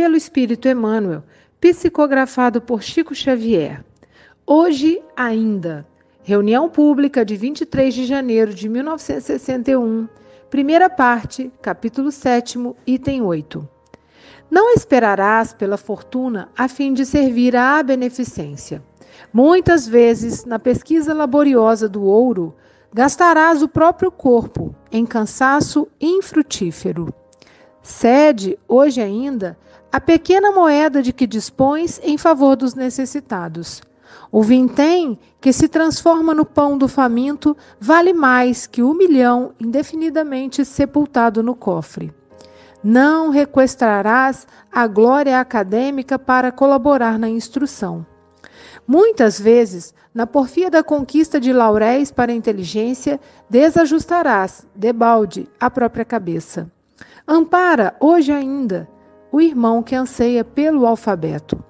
pelo Espírito Emmanuel, psicografado por Chico Xavier. Hoje ainda. Reunião pública de 23 de janeiro de 1961, primeira parte, capítulo 7, item 8. Não esperarás pela fortuna a fim de servir à beneficência. Muitas vezes, na pesquisa laboriosa do ouro, gastarás o próprio corpo em cansaço infrutífero. Cede, hoje ainda, a pequena moeda de que dispões em favor dos necessitados. O vintém, que se transforma no pão do faminto, vale mais que o um milhão indefinidamente sepultado no cofre. Não requestrarás a glória acadêmica para colaborar na instrução. Muitas vezes, na porfia da conquista de lauréis para a inteligência, desajustarás, debalde, a própria cabeça. Ampara, hoje ainda, o irmão que anseia pelo alfabeto.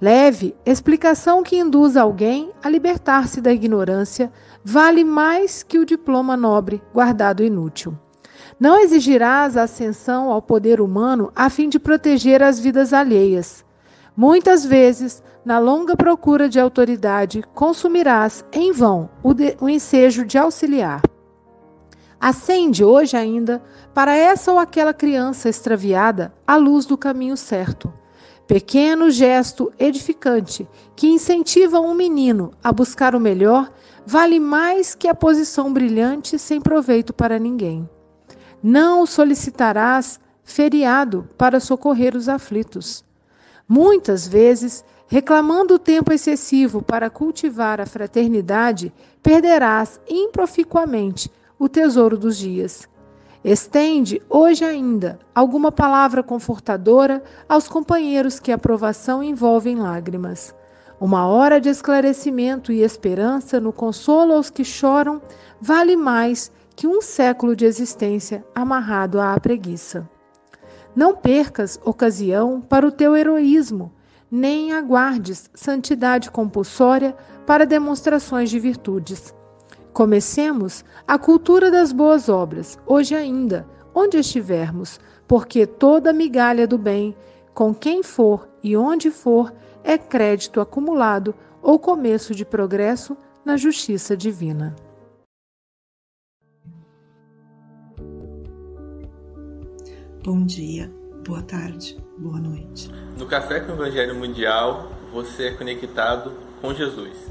Leve, explicação que induz alguém a libertar-se da ignorância vale mais que o diploma nobre guardado inútil. Não exigirás ascensão ao poder humano a fim de proteger as vidas alheias. Muitas vezes, na longa procura de autoridade, consumirás em vão o, de, o ensejo de auxiliar. Acende hoje ainda para essa ou aquela criança extraviada a luz do caminho certo. Pequeno gesto edificante que incentiva um menino a buscar o melhor vale mais que a posição brilhante sem proveito para ninguém. Não solicitarás feriado para socorrer os aflitos. Muitas vezes, reclamando o tempo excessivo para cultivar a fraternidade, perderás improficuamente o tesouro dos dias. Estende, hoje ainda, alguma palavra confortadora aos companheiros que a provação envolve em lágrimas. Uma hora de esclarecimento e esperança no consolo aos que choram vale mais que um século de existência amarrado à preguiça. Não percas ocasião para o teu heroísmo, nem aguardes santidade compulsória para demonstrações de virtudes. Comecemos a cultura das boas obras, hoje ainda, onde estivermos, porque toda migalha do bem, com quem for e onde for, é crédito acumulado ou começo de progresso na justiça divina. Bom dia, boa tarde, boa noite. No Café com o Evangelho Mundial, você é conectado com Jesus.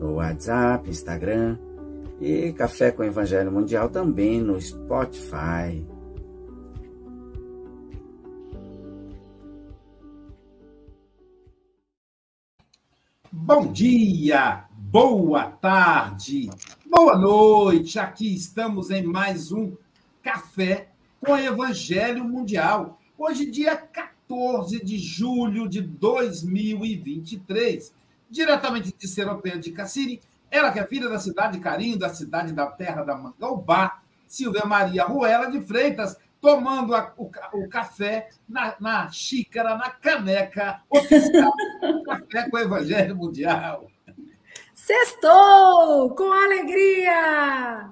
no WhatsApp, Instagram e Café com Evangelho Mundial também no Spotify. Bom dia, boa tarde, boa noite. Aqui estamos em mais um Café com Evangelho Mundial. Hoje, dia 14 de julho de 2023, diretamente de Seropeia de Cassiri, ela que é filha da cidade de Carinho, da cidade da terra da Mangaubá, Silvia Maria Ruela de Freitas, tomando a, o, o, café na, na, xícara, na caneca oficial Café com o Evangelho Mundial. Sextou! Com alegria!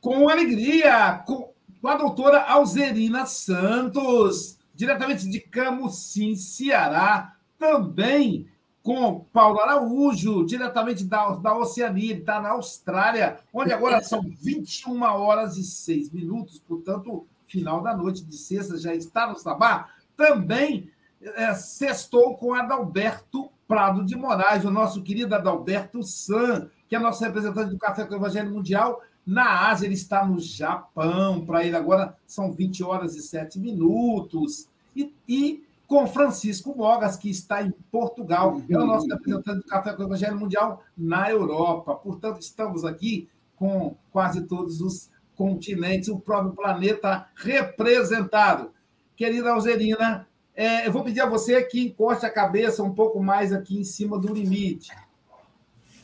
Com alegria! Com, com a doutora Alzerina Santos, diretamente de Camusim, Ceará, também com Paulo Araújo, diretamente da, da Oceania, ele está na Austrália, onde agora são 21 horas e 6 minutos, portanto, final da noite de sexta, já está no Sabá, também é, sextou com Adalberto Prado de Moraes, o nosso querido Adalberto San, que é nosso representante do Café com o Evangelho Mundial. Na Ásia, ele está no Japão, para ele agora são 20 horas e 7 minutos. E, e com Francisco Mogas, que está em Portugal, é o nosso representante do Café com o Evangelho Mundial na Europa. Portanto, estamos aqui com quase todos os continentes, o próprio planeta representado. Querida Alzerina, é, eu vou pedir a você que encoste a cabeça um pouco mais aqui em cima do limite.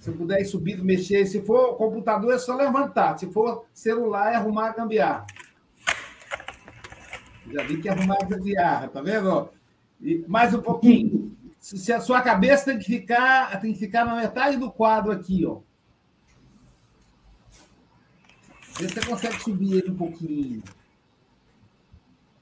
Se puder ir subindo, mexer. Se for computador, é só levantar. Se for celular, é arrumar a gambiarra. Já vi que é arrumar a gambiarra, tá vendo? Mais um pouquinho. Se a sua cabeça tem que ficar, tem que ficar na metade do quadro aqui, ó. Vê se você consegue subir ele um pouquinho.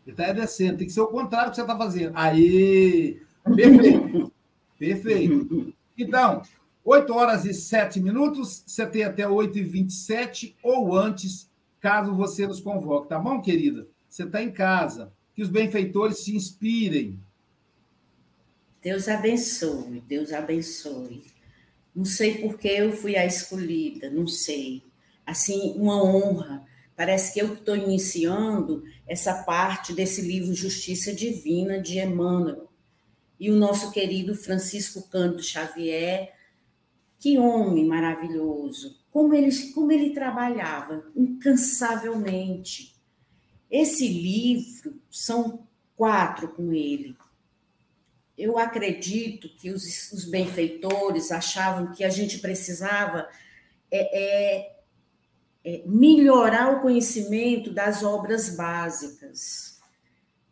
Ele está descendo. Tem que ser o contrário que você está fazendo. Aí! Perfeito. Perfeito. Então, 8 horas e 7 minutos. Você tem até 8 e 27 ou antes, caso você nos convoque. Tá bom, querida? Você está em casa. Que os benfeitores se inspirem. Deus abençoe. Deus abençoe. Não sei por que eu fui a escolhida. Não sei assim, uma honra. Parece que eu estou iniciando essa parte desse livro Justiça Divina de Emmanuel. E o nosso querido Francisco Cândido Xavier, que homem maravilhoso, como ele, como ele trabalhava incansavelmente. Esse livro, são quatro com ele. Eu acredito que os, os benfeitores achavam que a gente precisava é, é é, melhorar o conhecimento das obras básicas.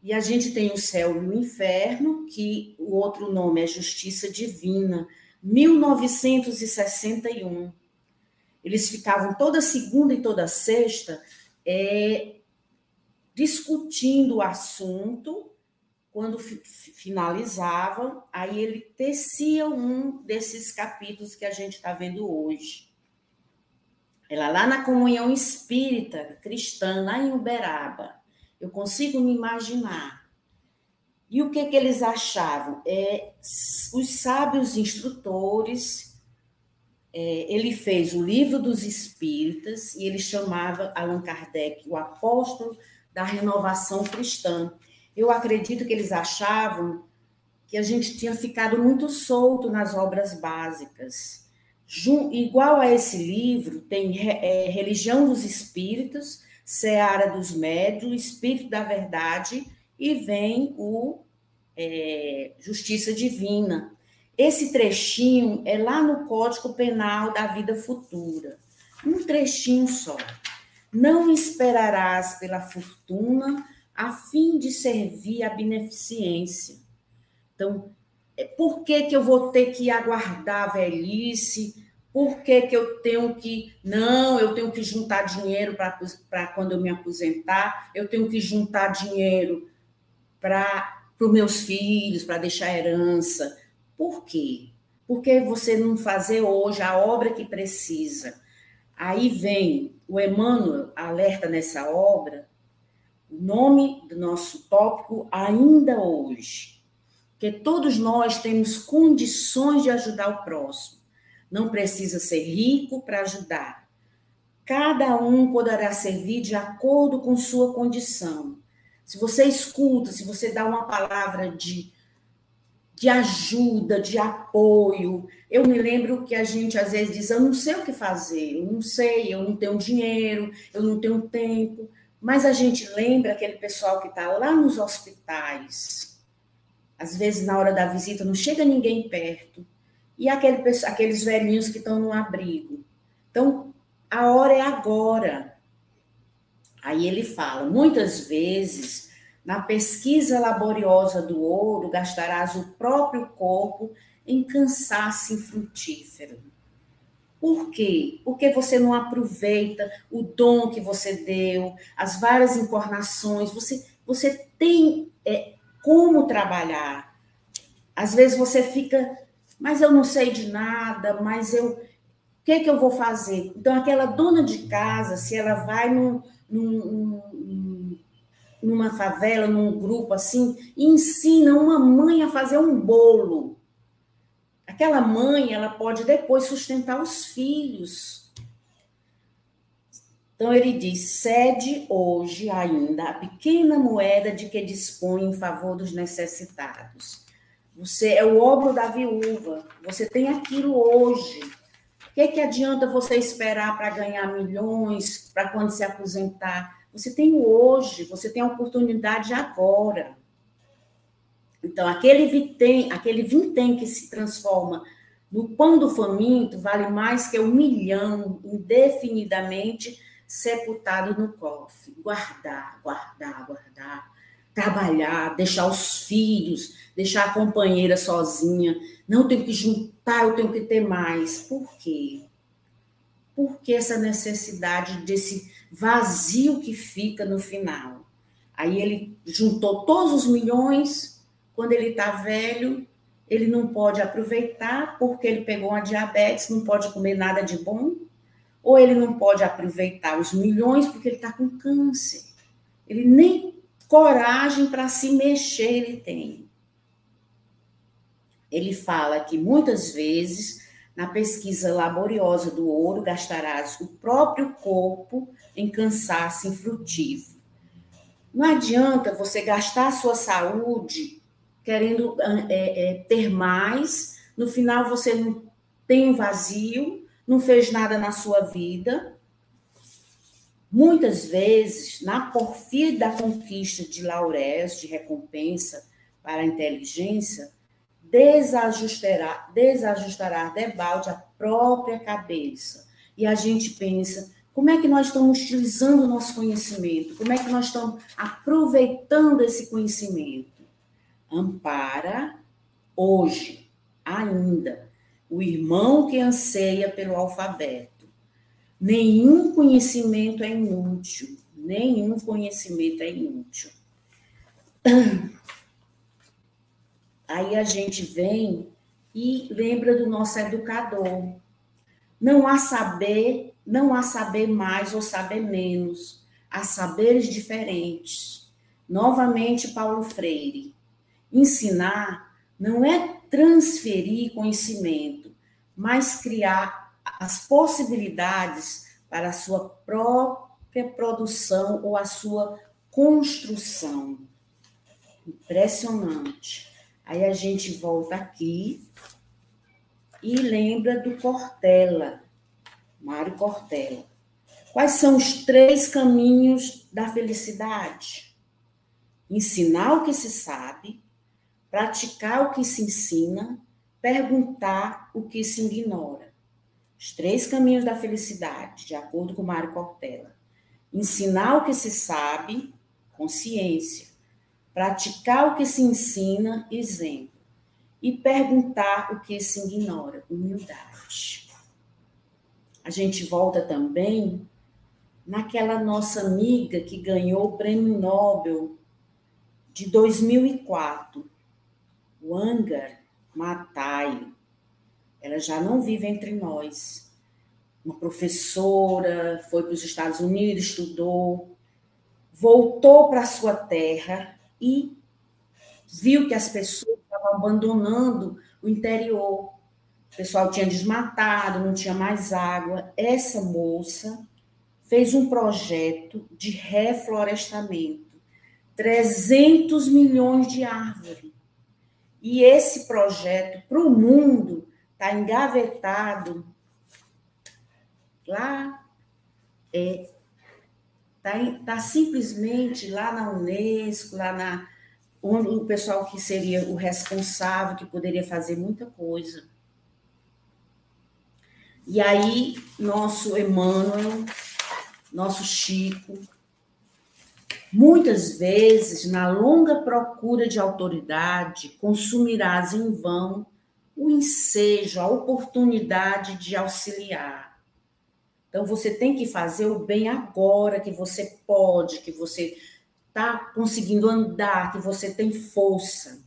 E a gente tem o céu e o inferno, que o outro nome é Justiça Divina, 1961. Eles ficavam toda segunda e toda sexta é, discutindo o assunto. Quando finalizavam, aí ele tecia um desses capítulos que a gente está vendo hoje. Ela lá na comunhão espírita cristã, lá em Uberaba. Eu consigo me imaginar. E o que, que eles achavam? É, os sábios instrutores, é, ele fez o livro dos espíritas e ele chamava Allan Kardec o apóstolo da renovação cristã. Eu acredito que eles achavam que a gente tinha ficado muito solto nas obras básicas igual a esse livro, tem é, Religião dos Espíritos, Seara dos Médios, Espírito da Verdade, e vem o é, Justiça Divina. Esse trechinho é lá no Código Penal da Vida Futura. Um trechinho só. Não esperarás pela fortuna a fim de servir a beneficência. Então, é, por que, que eu vou ter que aguardar a velhice? Por que, que eu tenho que. Não, eu tenho que juntar dinheiro para quando eu me aposentar, eu tenho que juntar dinheiro para os meus filhos, para deixar herança. Por quê? Por que você não fazer hoje a obra que precisa? Aí vem o Emmanuel alerta nessa obra, o nome do nosso tópico, ainda hoje que todos nós temos condições de ajudar o próximo. Não precisa ser rico para ajudar. Cada um poderá servir de acordo com sua condição. Se você escuta, se você dá uma palavra de, de ajuda, de apoio. Eu me lembro que a gente às vezes diz: eu não sei o que fazer, eu não sei, eu não tenho dinheiro, eu não tenho tempo. Mas a gente lembra aquele pessoal que está lá nos hospitais. Às vezes, na hora da visita, não chega ninguém perto. E aquele, aqueles velhinhos que estão no abrigo. Então, a hora é agora. Aí ele fala: muitas vezes na pesquisa laboriosa do ouro, gastarás o próprio corpo em cansaço infrutífero. Por quê? Porque você não aproveita o dom que você deu, as várias encarnações. Você, você tem é, como trabalhar. Às vezes você fica, mas eu não sei de nada, mas eu. O que, é que eu vou fazer? Então, aquela dona de casa, se ela vai num, num, numa favela, num grupo assim, ensina uma mãe a fazer um bolo. Aquela mãe, ela pode depois sustentar os filhos. Então ele diz: cede hoje ainda a pequena moeda de que dispõe em favor dos necessitados. Você é o obro da viúva, você tem aquilo hoje. O que, é que adianta você esperar para ganhar milhões, para quando se aposentar? Você tem hoje, você tem a oportunidade agora. Então, aquele vintém, aquele vintém que se transforma no pão do faminto vale mais que um milhão indefinidamente sepultado no cofre. Guardar, guardar, guardar. Trabalhar, deixar os filhos, deixar a companheira sozinha. Não tenho que juntar, eu tenho que ter mais. Por quê? Por que essa necessidade desse vazio que fica no final. Aí ele juntou todos os milhões, quando ele está velho, ele não pode aproveitar porque ele pegou uma diabetes, não pode comer nada de bom, ou ele não pode aproveitar os milhões porque ele está com câncer. Ele nem coragem para se mexer ele tem. Ele fala que muitas vezes na pesquisa laboriosa do ouro, gastarás o próprio corpo em cansaço infrutivo. Não adianta você gastar a sua saúde querendo é, é, ter mais, no final você tem um vazio, não fez nada na sua vida. Muitas vezes, na porfia da conquista de lauréus, de recompensa para a inteligência, desajustará, desajustará debalde a própria cabeça. E a gente pensa, como é que nós estamos utilizando o nosso conhecimento? Como é que nós estamos aproveitando esse conhecimento? Ampara hoje, ainda, o irmão que anseia pelo alfabeto. Nenhum conhecimento é inútil, nenhum conhecimento é inútil. Aí a gente vem e lembra do nosso educador. Não há saber, não há saber mais ou saber menos, há saberes diferentes. Novamente, Paulo Freire. Ensinar não é transferir conhecimento, mas criar as possibilidades para a sua própria produção ou a sua construção. Impressionante. Aí a gente volta aqui e lembra do Cortella, Mário Cortella. Quais são os três caminhos da felicidade? Ensinar o que se sabe, praticar o que se ensina, perguntar o que se ignora. Os três caminhos da felicidade, de acordo com Mário Cortella. Ensinar o que se sabe, consciência praticar o que se ensina, exemplo, e perguntar o que se ignora, humildade. A gente volta também naquela nossa amiga que ganhou o prêmio Nobel de 2004, Wangar Matai. Ela já não vive entre nós. Uma professora, foi para os Estados Unidos, estudou, voltou para a sua terra e viu que as pessoas estavam abandonando o interior. O pessoal tinha desmatado, não tinha mais água. Essa moça fez um projeto de reflorestamento. 300 milhões de árvores. E esse projeto para o mundo está engavetado lá, é, tá, tá simplesmente lá na Unesco, lá na onde o pessoal que seria o responsável, que poderia fazer muita coisa. E aí, nosso Emmanuel, nosso Chico, muitas vezes, na longa procura de autoridade, consumirás em vão o ensejo, a oportunidade de auxiliar. Então, você tem que fazer o bem agora, que você pode, que você está conseguindo andar, que você tem força.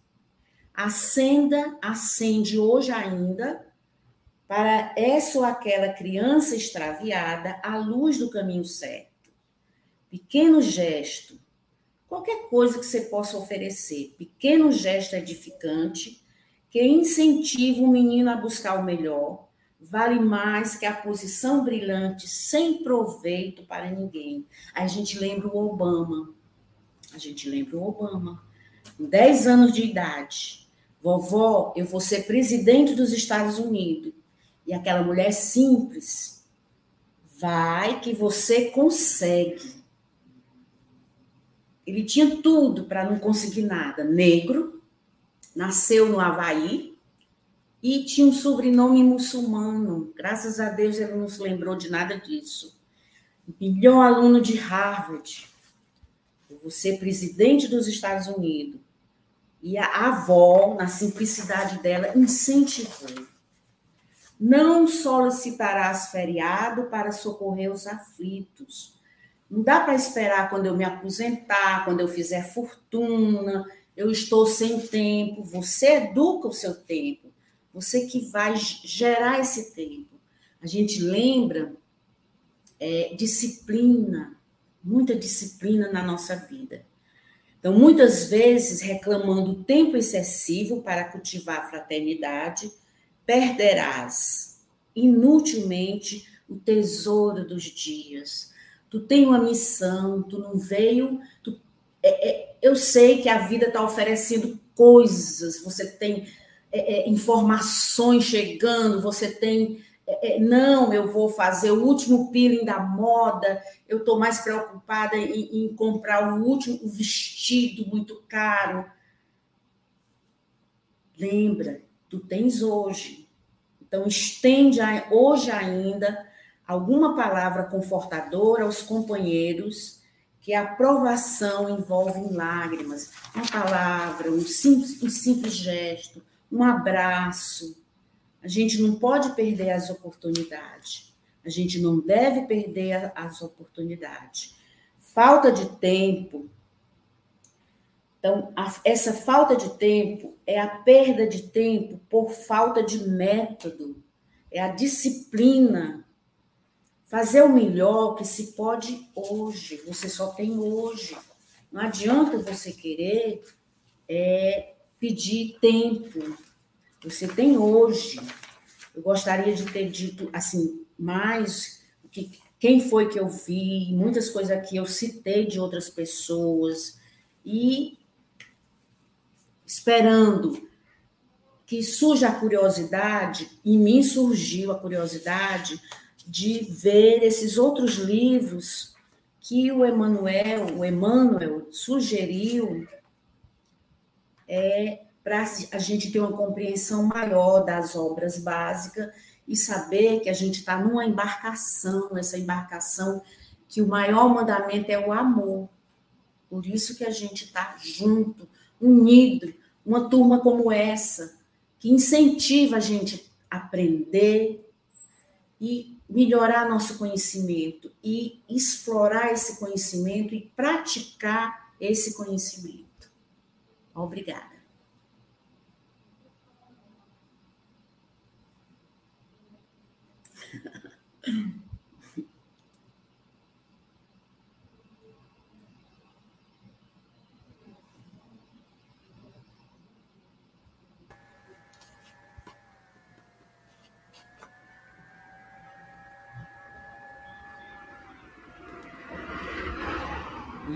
Acenda, acende hoje ainda para essa ou aquela criança extraviada a luz do caminho certo. Pequeno gesto, qualquer coisa que você possa oferecer, pequeno gesto edificante que incentiva o menino a buscar o melhor, vale mais que a posição brilhante sem proveito para ninguém. A gente lembra o Obama. A gente lembra o Obama. Com 10 anos de idade, vovó, eu vou ser presidente dos Estados Unidos. E aquela mulher simples, vai que você consegue. Ele tinha tudo para não conseguir nada. Negro, nasceu no Havaí e tinha um sobrenome muçulmano. Graças a Deus ele não se lembrou de nada disso. Melhor aluno de Harvard. Você presidente dos Estados Unidos. E a avó, na simplicidade dela, incentivou. Não solicitarás feriado para socorrer os aflitos. Não dá para esperar quando eu me aposentar, quando eu fizer fortuna, eu estou sem tempo. Você educa o seu tempo. Você que vai gerar esse tempo. A gente lembra é, disciplina, muita disciplina na nossa vida. Então, muitas vezes reclamando tempo excessivo para cultivar a fraternidade, perderás inutilmente o tesouro dos dias. Tu tem uma missão, tu não veio. Tu, é, é, eu sei que a vida está oferecendo coisas, você tem é, é informações chegando, você tem. É, é, não, eu vou fazer o último peeling da moda, eu estou mais preocupada em, em comprar o último o vestido muito caro. Lembra, tu tens hoje. Então, estende hoje ainda alguma palavra confortadora aos companheiros, que a aprovação envolve lágrimas, uma palavra, um simples, um simples gesto, um abraço. A gente não pode perder as oportunidades. A gente não deve perder as oportunidades. Falta de tempo então, a, essa falta de tempo é a perda de tempo por falta de método, é a disciplina. Fazer o melhor que se pode hoje, você só tem hoje. Não adianta você querer é, pedir tempo, você tem hoje. Eu gostaria de ter dito assim mais que quem foi que eu vi, muitas coisas aqui eu citei de outras pessoas e esperando que surja a curiosidade, em mim surgiu a curiosidade de ver esses outros livros que o Emmanuel, o Emmanuel sugeriu é, para a gente ter uma compreensão maior das obras básicas e saber que a gente está numa embarcação, essa embarcação que o maior mandamento é o amor. Por isso que a gente está junto, unido, uma turma como essa, que incentiva a gente a aprender e melhorar nosso conhecimento e explorar esse conhecimento e praticar esse conhecimento. Obrigada.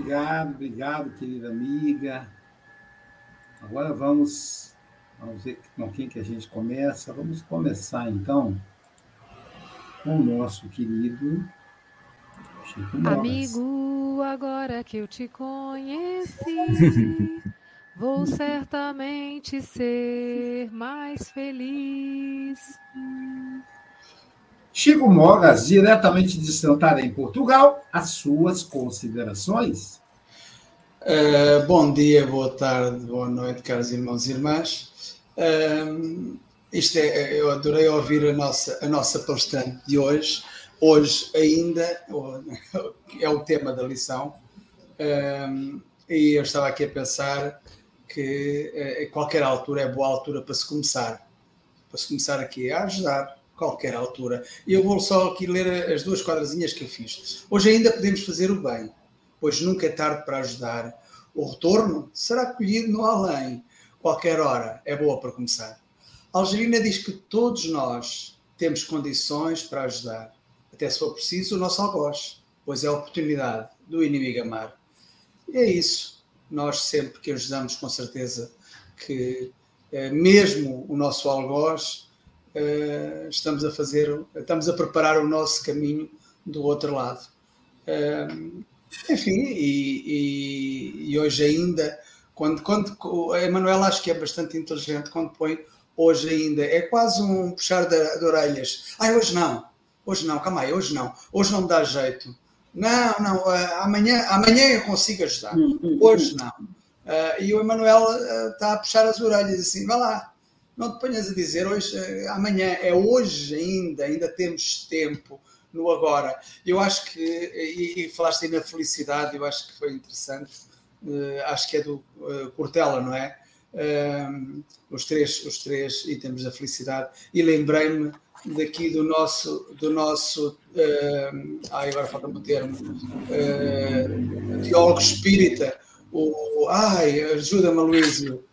Obrigado, obrigado, querida amiga. Agora vamos Vamos ver com quem que a gente começa. Vamos começar, então, com o nosso querido Chico Moras. Amigo, agora que eu te conheci, vou certamente ser mais feliz. Chico Mogas, diretamente de Santarém, Portugal, as suas considerações. Uh, bom dia, boa tarde, boa noite, caros irmãos e irmãs. Uh, isto é, eu adorei ouvir a nossa, a nossa palestrante de hoje. Hoje ainda é o tema da lição. Uh, e eu estava aqui a pensar que qualquer altura é boa altura para se começar. Para se começar aqui a ajudar, qualquer altura. Eu vou só aqui ler as duas quadrazinhas que eu fiz. Hoje ainda podemos fazer o bem, pois nunca é tarde para ajudar. O retorno será colhido no além. Qualquer hora é boa para começar. Algerina diz que todos nós temos condições para ajudar, até se for preciso o nosso algoz, pois é a oportunidade do inimigo amar. E é isso. Nós sempre que ajudamos, com certeza que eh, mesmo o nosso algoz uh, estamos a fazer, estamos a preparar o nosso caminho do outro lado. Uh, enfim, e, e, e, hoje ainda, quando, quando a Emanuela acho que é bastante inteligente quando põe hoje ainda, é quase um puxar de, de orelhas. Ah, hoje não, hoje não, calma aí, hoje não, hoje não me dá jeito. Não, não, uh, amanhã, amanhã eu consigo ajudar, hum, hum, hoje não. Uh, e o Emanuel está a puxar as orelhas assim, vai lá, não te ponhas a dizer hoje, eh, amanhã, é hoje ainda, ainda temos tempo no agora. Eu acho que, e, e falaste aí na felicidade, eu acho que foi interessante, uh, acho que é do uh, Cortella, não é? Uh, os, três, os três itens da felicidade, e lembrei-me daqui do nosso, do nosso uh, ai, agora falta-me o termo, uh, teólogo espírita, o, ai, ajuda-me, Luísio.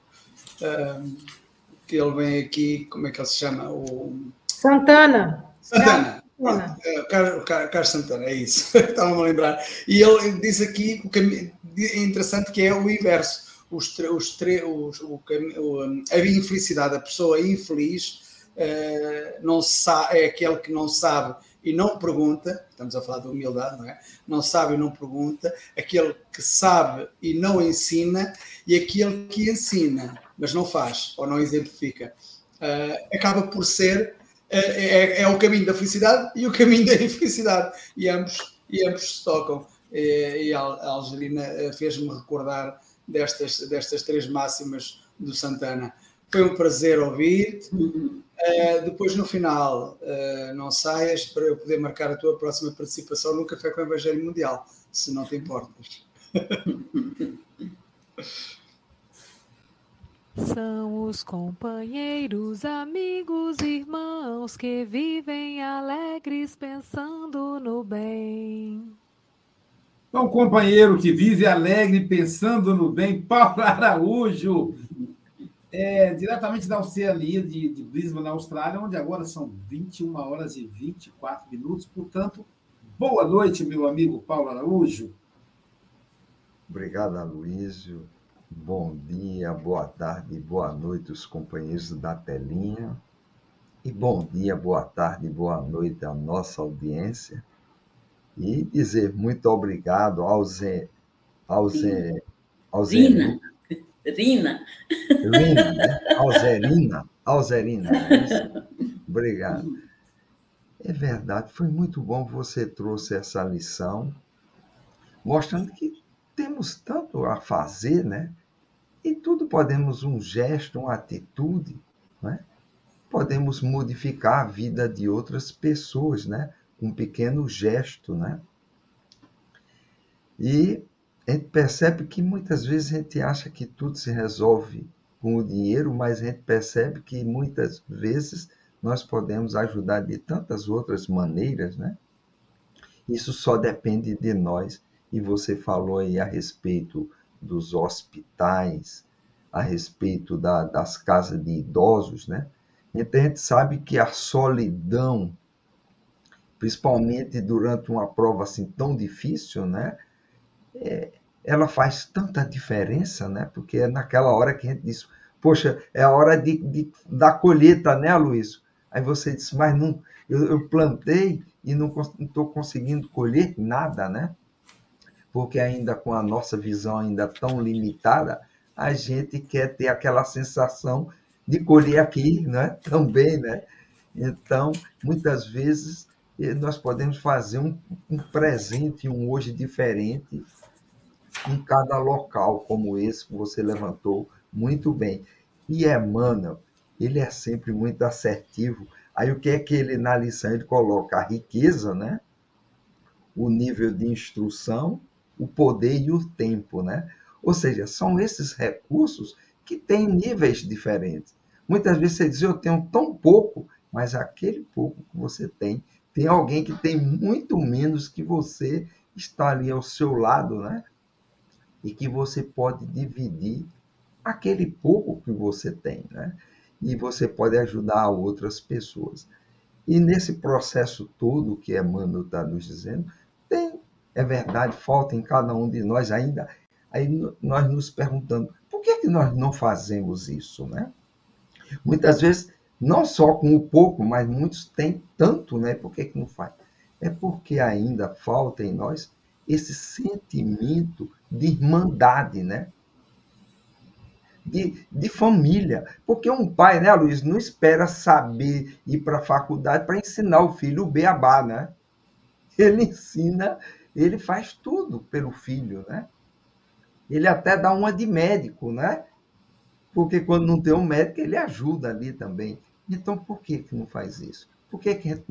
Uh, que ele vem aqui, como é que ele se chama? O... Santana. Santana. Santana. É, Carlos Santana, é isso, estava-me a lembrar. E ele diz aqui o caminho é interessante que é o inverso. Os, os, os, o, o, a infelicidade, a pessoa infeliz uh, não sabe, é aquele que não sabe e não pergunta, estamos a falar de humildade, não é? Não sabe e não pergunta, aquele que sabe e não ensina, e aquele que ensina, mas não faz ou não exemplifica. Uh, acaba por ser uh, é, é, o caminho da felicidade e o caminho da infelicidade, e ambos, e ambos se tocam. E, e a Algerina fez-me recordar destas, destas três máximas do Santana. Foi um prazer ouvir-te. Uh, depois, no final, uh, não saias para eu poder marcar a tua próxima participação no Café com o Evangelho Mundial, se não te importas. São os companheiros, amigos, irmãos que vivem alegres pensando no bem. É um companheiro que vive alegre pensando no bem, Paulo Araújo é, diretamente da Oceania, de, de Brisbane, na Austrália, onde agora são 21 horas e 24 minutos. Portanto, boa noite, meu amigo Paulo Araújo. Obrigado, Aloysio. Bom dia, boa tarde, boa noite, os companheiros da telinha. E bom dia, boa tarde, boa noite à nossa audiência. E dizer muito obrigado ao Zé, ao Zé, ao Zé, Rina. Rina, né? Alzerina. Alzerina. É Obrigado. É verdade, foi muito bom você trouxe essa lição, mostrando que temos tanto a fazer, né? E tudo podemos, um gesto, uma atitude, né? Podemos modificar a vida de outras pessoas, né? Um pequeno gesto, né? E a gente percebe que muitas vezes a gente acha que tudo se resolve com o dinheiro, mas a gente percebe que muitas vezes nós podemos ajudar de tantas outras maneiras, né? Isso só depende de nós. E você falou aí a respeito dos hospitais, a respeito da, das casas de idosos, né? Então a gente sabe que a solidão, principalmente durante uma prova assim tão difícil, né? é, ela faz tanta diferença, né? Porque é naquela hora que a gente diz, poxa, é a hora de, de, da colheita, né, Luiz? Aí você disse, mas não, eu, eu plantei e não estou conseguindo colher nada, né? Porque ainda com a nossa visão ainda tão limitada, a gente quer ter aquela sensação de colher aqui, né? Também, né? Então, muitas vezes nós podemos fazer um, um presente, um hoje diferente em cada local, como esse que você levantou muito bem. E Emmanuel, ele é sempre muito assertivo. Aí o que é que ele na lição ele coloca a riqueza, né? O nível de instrução, o poder e o tempo, né? Ou seja, são esses recursos que têm níveis diferentes. Muitas vezes você diz, eu tenho tão pouco, mas aquele pouco que você tem, tem alguém que tem muito menos que você, está ali ao seu lado, né? E que você pode dividir aquele pouco que você tem, né? E você pode ajudar outras pessoas. E nesse processo todo que Emmanuel está nos dizendo, tem, é verdade, falta em cada um de nós ainda. Aí nós nos perguntamos, por que, que nós não fazemos isso, né? Muitas vezes, não só com o pouco, mas muitos têm tanto, né? Por que, que não faz? É porque ainda falta em nós esse sentimento de irmandade, né? de, de família. Porque um pai, né, Luiz, não espera saber ir para a faculdade para ensinar o filho o beabá, né? Ele ensina, ele faz tudo pelo filho, né? Ele até dá uma de médico, né? Porque quando não tem um médico, ele ajuda ali também. Então, por que, que não faz isso? Por que, que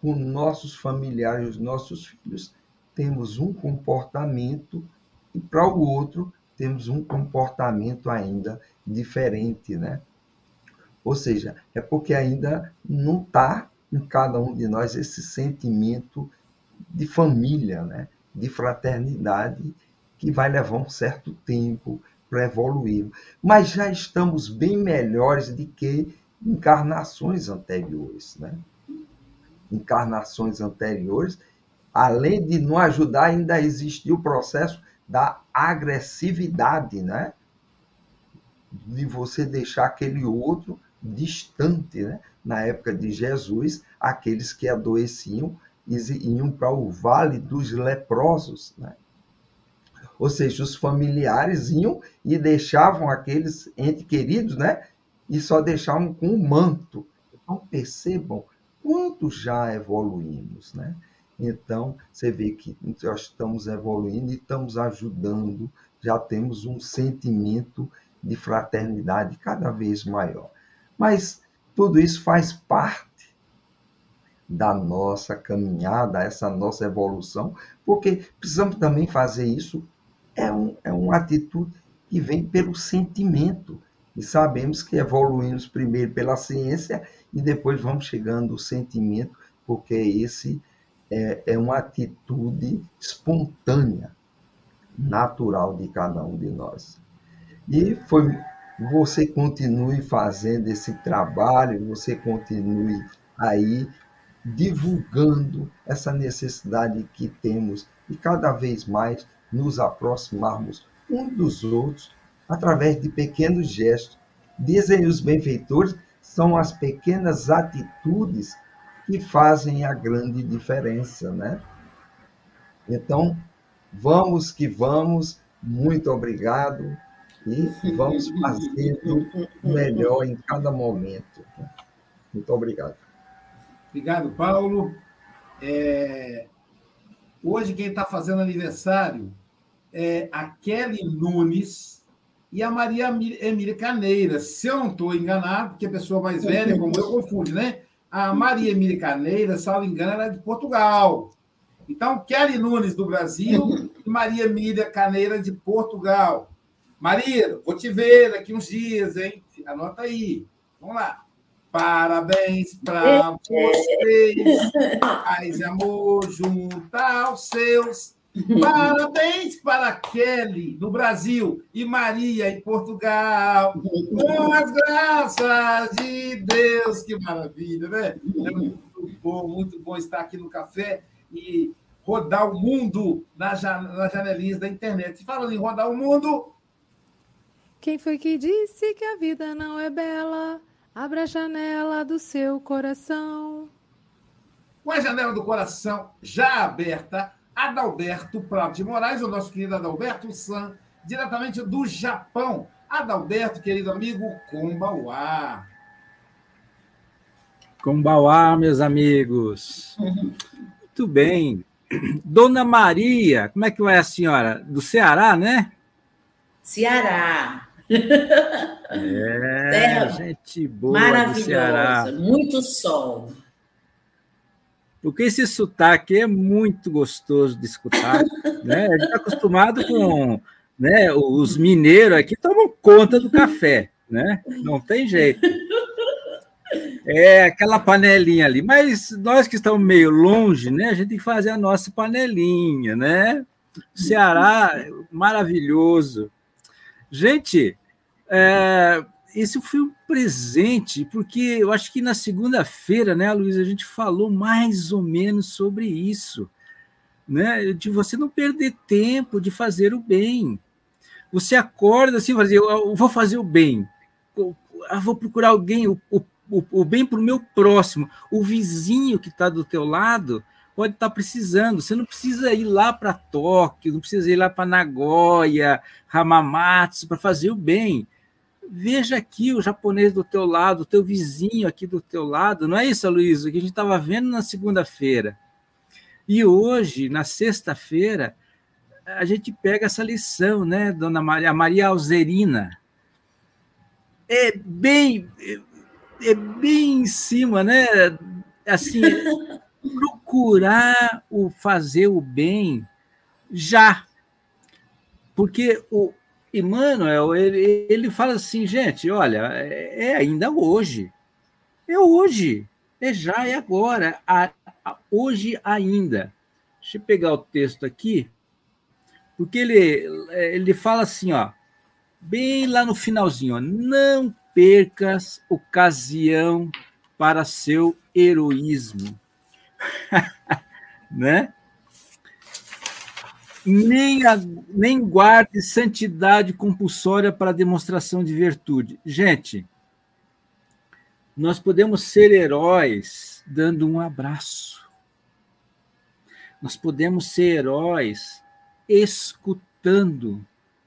com nossos familiares, os nossos filhos, temos um comportamento e para o outro temos um comportamento ainda diferente, né? Ou seja, é porque ainda não está em cada um de nós esse sentimento de família, né? de fraternidade, que vai levar um certo tempo para evoluir. Mas já estamos bem melhores do que encarnações anteriores. Né? Encarnações anteriores, além de não ajudar, ainda existia o processo da agressividade, né? De você deixar aquele outro distante, né? Na época de Jesus, aqueles que adoeciam iam para o vale dos leprosos, né? Ou seja, os familiares iam e deixavam aqueles entes queridos, né? E só deixavam com o manto. Então percebam quanto já evoluímos, né? Então, você vê que nós estamos evoluindo e estamos ajudando, já temos um sentimento de fraternidade cada vez maior. Mas tudo isso faz parte da nossa caminhada, essa nossa evolução, porque precisamos também fazer isso. É, um, é uma atitude que vem pelo sentimento. E sabemos que evoluímos primeiro pela ciência e depois vamos chegando ao sentimento, porque esse é, é uma atitude espontânea, natural de cada um de nós. E foi você continue fazendo esse trabalho, você continue aí divulgando essa necessidade que temos e cada vez mais nos aproximarmos um dos outros através de pequenos gestos. Dizem os benfeitores, são as pequenas atitudes que fazem a grande diferença, né? Então, vamos que vamos, muito obrigado e vamos fazendo o melhor em cada momento. Muito obrigado. Obrigado, Paulo. É... Hoje quem está fazendo aniversário é a Kelly Nunes e a Maria Emília Caneira. Se eu não estou enganado, porque a pessoa mais velha, como eu, confunde, né? A Maria Emília Caneira, salvo engano, era de Portugal. Então, Kelly Nunes, do Brasil, e Maria Emília Caneira, de Portugal. Maria, vou te ver daqui uns dias, hein? Anota aí. Vamos lá. Parabéns para vocês. Paz e amor junto aos seus. Parabéns para Kelly, do Brasil, e Maria, em Portugal. Com as graças de Deus, que maravilha, né? É muito bom, muito bom estar aqui no café e rodar o mundo nas janelinhas da internet. Falando em rodar o mundo, Quem foi que disse que a vida não é bela? Abra a janela do seu coração. Com a janela do coração já aberta, Adalberto Prado de Moraes, o nosso querido Adalberto San, diretamente do Japão. Adalberto, querido amigo, Kumbauá. Kumbauá, meus amigos. Muito bem. Dona Maria, como é que vai a senhora? Do Ceará, né? Ceará. É, Terra gente boa maravilhosa, do Ceará. muito sol. Porque esse sotaque é muito gostoso de escutar. né? A gente está acostumado com né, os mineiros aqui tomam conta do café, né? Não tem jeito. É aquela panelinha ali. Mas nós que estamos meio longe, né? A gente tem que fazer a nossa panelinha, né? Ceará, maravilhoso. Gente, é, esse foi um presente, porque eu acho que na segunda-feira, né, Luiz, a gente falou mais ou menos sobre isso, né? De você não perder tempo de fazer o bem. Você acorda assim, fazer, eu vou fazer o bem, eu vou procurar alguém, o, o, o bem para o meu próximo, o vizinho que está do teu lado pode estar tá precisando. Você não precisa ir lá para Tóquio, não precisa ir lá para Nagoya, Hamamatsu para fazer o bem. Veja aqui o japonês do teu lado, o teu vizinho aqui do teu lado. Não é isso, Luísa, que a gente estava vendo na segunda-feira. E hoje, na sexta-feira, a gente pega essa lição, né, Dona Maria, Maria Alzerina. É bem, é bem em cima, né? Assim, procurar o fazer o bem já. Porque o Emmanuel, ele, ele fala assim, gente, olha, é, é ainda hoje. É hoje. É já, é agora. A, a, hoje ainda. Deixa eu pegar o texto aqui, porque ele, ele fala assim, ó, bem lá no finalzinho, ó, não percas ocasião para seu heroísmo né? Nem, a, nem guarde santidade compulsória para demonstração de virtude. Gente, nós podemos ser heróis dando um abraço. Nós podemos ser heróis escutando,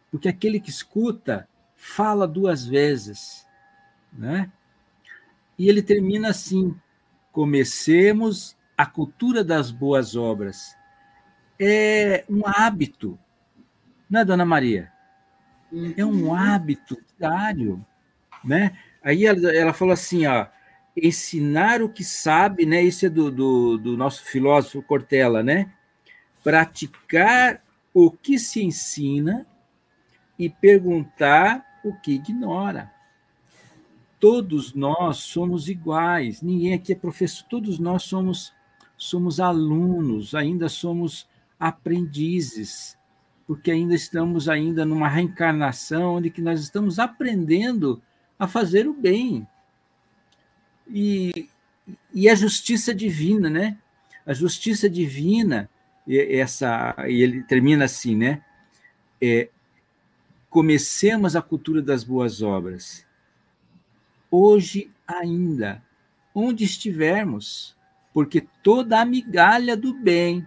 porque aquele que escuta fala duas vezes, né? E ele termina assim: comecemos a cultura das boas obras é um hábito, não é, dona Maria? É um uhum. hábito diário, né? Aí ela, ela falou assim, ó, ensinar o que sabe, né? Isso é do, do, do nosso filósofo Cortella, né? Praticar o que se ensina e perguntar o que ignora. Todos nós somos iguais, ninguém aqui é professor, todos nós somos somos alunos, ainda somos aprendizes, porque ainda estamos ainda numa reencarnação onde que nós estamos aprendendo a fazer o bem. E, e a justiça divina, né? A justiça divina, essa, e ele termina assim, né? É, comecemos a cultura das boas obras. Hoje ainda, onde estivermos, porque toda a migalha do bem,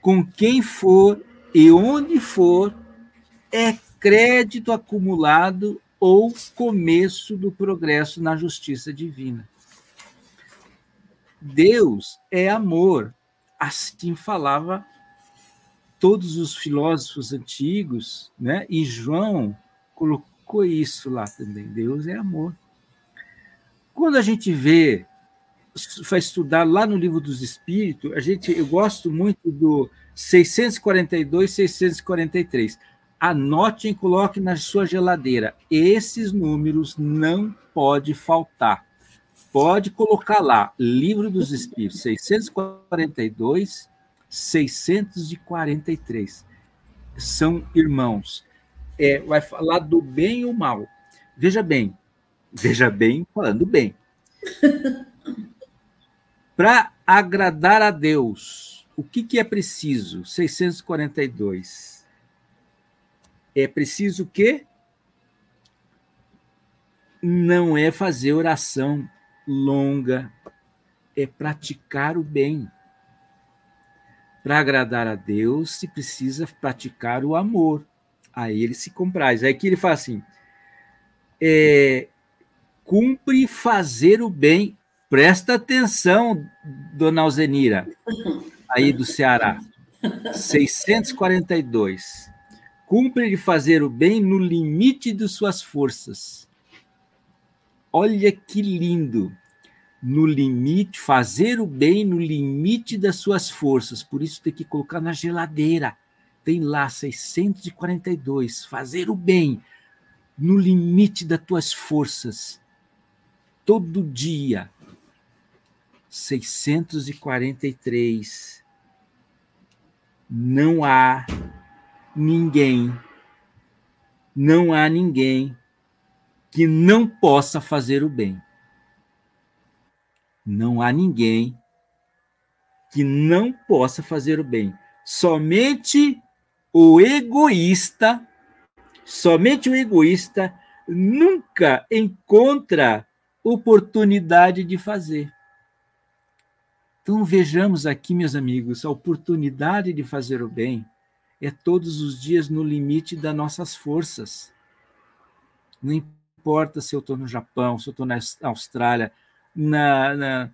com quem for e onde for, é crédito acumulado ou começo do progresso na justiça divina. Deus é amor, assim falava todos os filósofos antigos, né? E João colocou isso lá também. Deus é amor. Quando a gente vê vai estudar lá no livro dos Espíritos, a gente, eu gosto muito do 642, 643. Anote e coloque na sua geladeira. Esses números não pode faltar. Pode colocar lá, Livro dos Espíritos, 642, 643. São irmãos. É, vai falar do bem e o mal. Veja bem, veja bem, falando bem. Para agradar a Deus, o que, que é preciso? 642. É preciso o quê? não é fazer oração longa, é praticar o bem. Para agradar a Deus, se precisa praticar o amor. Aí ele se compraz. Aí que ele fala assim: é, cumpre fazer o bem. Presta atenção, dona Alzenira, aí do Ceará. 642. Cumpre de fazer o bem no limite de suas forças. Olha que lindo. No limite, fazer o bem no limite das suas forças. Por isso tem que colocar na geladeira. Tem lá 642. Fazer o bem no limite das tuas forças. Todo dia. 643 não há ninguém, não há ninguém que não possa fazer o bem. Não há ninguém que não possa fazer o bem. Somente o egoísta, somente o egoísta nunca encontra oportunidade de fazer. Então vejamos aqui, meus amigos, a oportunidade de fazer o bem é todos os dias no limite das nossas forças. Não importa se eu estou no Japão, se eu estou na Austrália, na, na,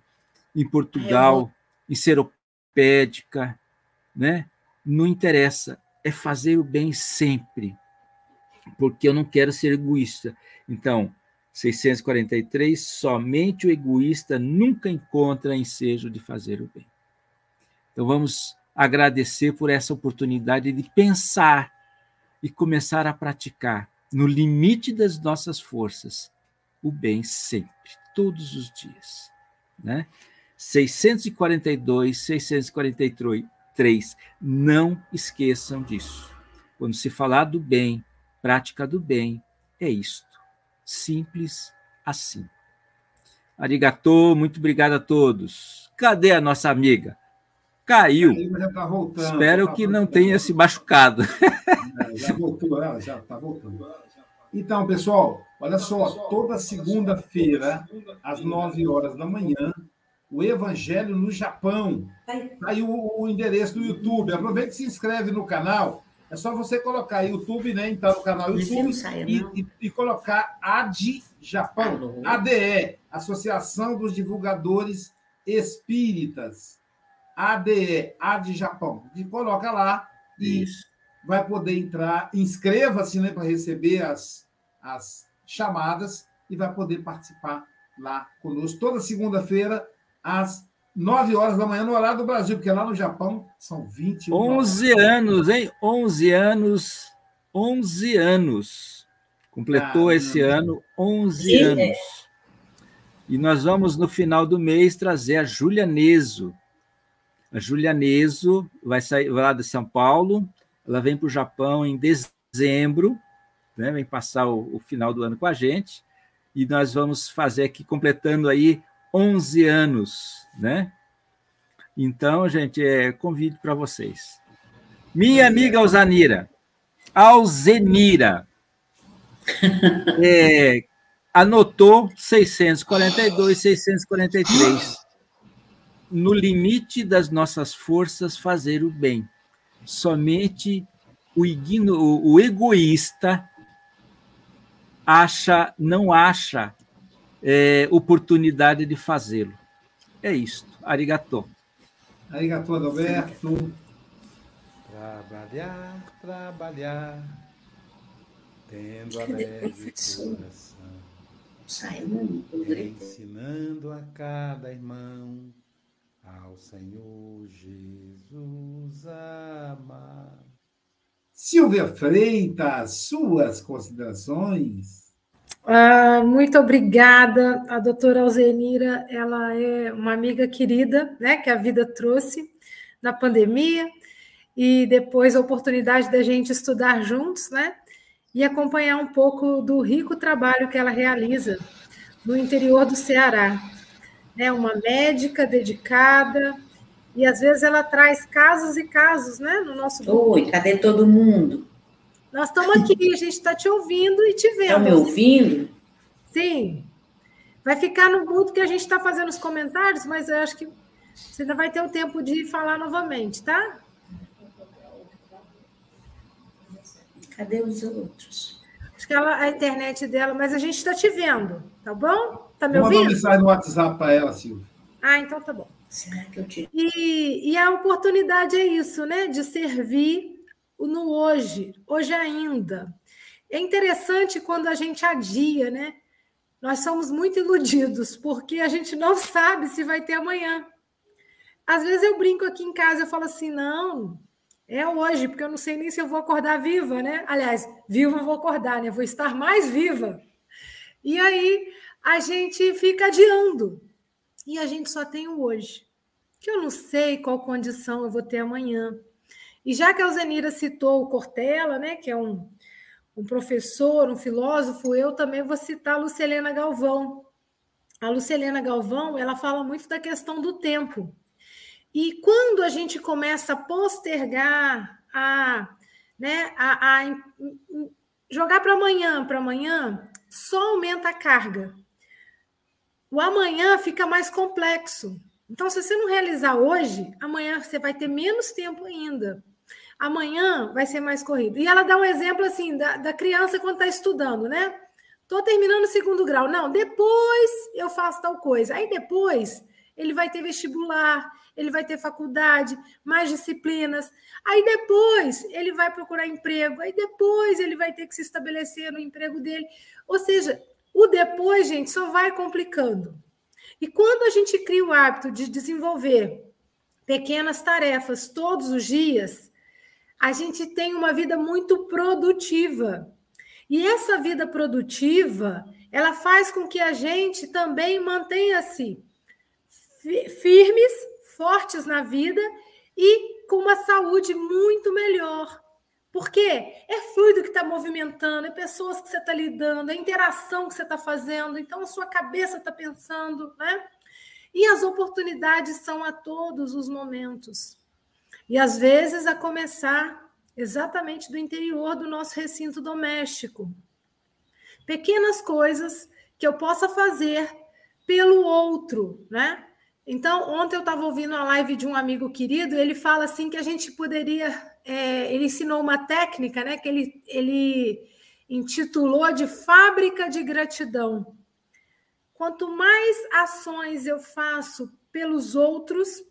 em Portugal, em Seropédica, né? Não interessa, é fazer o bem sempre, porque eu não quero ser egoísta. Então, 643, somente o egoísta nunca encontra ensejo de fazer o bem. Então vamos agradecer por essa oportunidade de pensar e começar a praticar, no limite das nossas forças, o bem sempre, todos os dias. Né? 642, 643, não esqueçam disso. Quando se falar do bem, prática do bem, é isto Simples assim. Arigatô, muito obrigado a todos. Cadê a nossa amiga? Caiu. Tá voltando, Espero tá que não tenha se machucado. É, já voltou, ela já está voltando. Então, pessoal, olha só, toda segunda-feira, às 9 horas da manhã, o Evangelho no Japão. Está aí o, o endereço do YouTube. Aproveita e se inscreve no canal é só você colocar YouTube, né? Entrar no canal YouTube e, e, e, colocar AD Japão, ADE, Associação dos Divulgadores Espíritas. ADE, AD Japão. E coloca lá e Isso. vai poder entrar. Inscreva-se né, para receber as, as chamadas e vai poder participar lá conosco toda segunda-feira, às 9 horas da manhã no horário do Brasil, porque lá no Japão são 21 11 horas. anos, hein? 11 anos. 11 anos. Completou ah, esse ano 11 é. anos. E nós vamos, no final do mês, trazer a Júlia Neso. A Júlia Neso vai sair vai lá de São Paulo, ela vem para o Japão em dezembro, né? vem passar o, o final do ano com a gente, e nós vamos fazer aqui, completando aí 11 anos, né? Então, gente, é convite para vocês. Minha amiga Alzanira, Alzenira, é, anotou 642, 643. No limite das nossas forças, fazer o bem. Somente o, igno, o egoísta acha, não acha é, oportunidade de fazê-lo. É isto. Arigatô. Arigatô, Adalberto. Trabalhar, trabalhar, tendo alegre coração, ensinando a cada irmão ao Senhor Jesus amar. Silvia Freitas, suas considerações? Ah, muito obrigada. A doutora Alzenira, ela é uma amiga querida, né, que a vida trouxe na pandemia, e depois a oportunidade da gente estudar juntos, né, e acompanhar um pouco do rico trabalho que ela realiza no interior do Ceará. É uma médica dedicada, e às vezes ela traz casos e casos, né, no nosso. Oi, cadê todo mundo? Nós estamos aqui, a gente está te ouvindo e te vendo. Está me ouvindo? Sim. Vai ficar no mudo que a gente está fazendo os comentários, mas eu acho que você ainda vai ter o tempo de falar novamente, tá? Cadê os outros? Acho que ela, a internet dela, mas a gente está te vendo, tá bom? Tá me Manda uma ouvindo? mensagem no WhatsApp para ela, Silvia. Ah, então tá bom. Será que eu tiro? E, e a oportunidade é isso, né? De servir no hoje, hoje ainda. É interessante quando a gente adia, né? Nós somos muito iludidos, porque a gente não sabe se vai ter amanhã. Às vezes eu brinco aqui em casa, eu falo assim, não, é hoje, porque eu não sei nem se eu vou acordar viva, né? Aliás, viva eu vou acordar, né? Vou estar mais viva. E aí a gente fica adiando. E a gente só tem o hoje. Que eu não sei qual condição eu vou ter amanhã. E já que a Alzenira citou o Cortella, né, que é um, um professor, um filósofo, eu também vou citar a Lucelena Galvão. A Lucelena Galvão, ela fala muito da questão do tempo. E quando a gente começa a postergar, a, né, a, a jogar para amanhã, para amanhã, só aumenta a carga. O amanhã fica mais complexo. Então, se você não realizar hoje, amanhã você vai ter menos tempo ainda. Amanhã vai ser mais corrido. E ela dá um exemplo assim da, da criança quando está estudando, né? Estou terminando o segundo grau. Não, depois eu faço tal coisa. Aí depois ele vai ter vestibular, ele vai ter faculdade, mais disciplinas. Aí depois ele vai procurar emprego, aí depois ele vai ter que se estabelecer no emprego dele. Ou seja, o depois, gente, só vai complicando. E quando a gente cria o hábito de desenvolver pequenas tarefas todos os dias, a gente tem uma vida muito produtiva. E essa vida produtiva, ela faz com que a gente também mantenha-se firmes, fortes na vida e com uma saúde muito melhor. Porque é fluido que está movimentando, é pessoas que você está lidando, é interação que você está fazendo, então a sua cabeça está pensando, né? E as oportunidades são a todos os momentos. E às vezes a começar exatamente do interior do nosso recinto doméstico. Pequenas coisas que eu possa fazer pelo outro, né? Então, ontem eu estava ouvindo a live de um amigo querido, e ele fala assim que a gente poderia. É, ele ensinou uma técnica, né? Que ele, ele intitulou de fábrica de gratidão. Quanto mais ações eu faço pelos outros,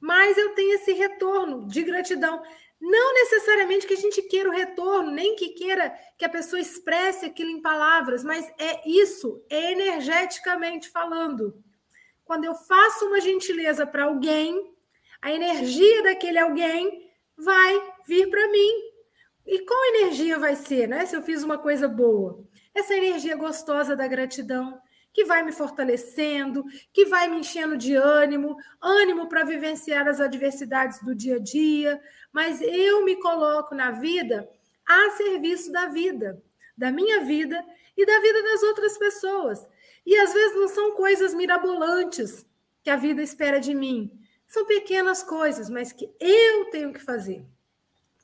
mais eu tenho esse retorno de gratidão. Não necessariamente que a gente queira o retorno, nem que queira que a pessoa expresse aquilo em palavras, mas é isso, é energeticamente falando. Quando eu faço uma gentileza para alguém, a energia daquele alguém vai vir para mim. E qual energia vai ser, né? Se eu fiz uma coisa boa? Essa energia gostosa da gratidão, que vai me fortalecendo, que vai me enchendo de ânimo, ânimo para vivenciar as adversidades do dia a dia, mas eu me coloco na vida a serviço da vida, da minha vida e da vida das outras pessoas. E às vezes não são coisas mirabolantes que a vida espera de mim. São pequenas coisas, mas que eu tenho que fazer.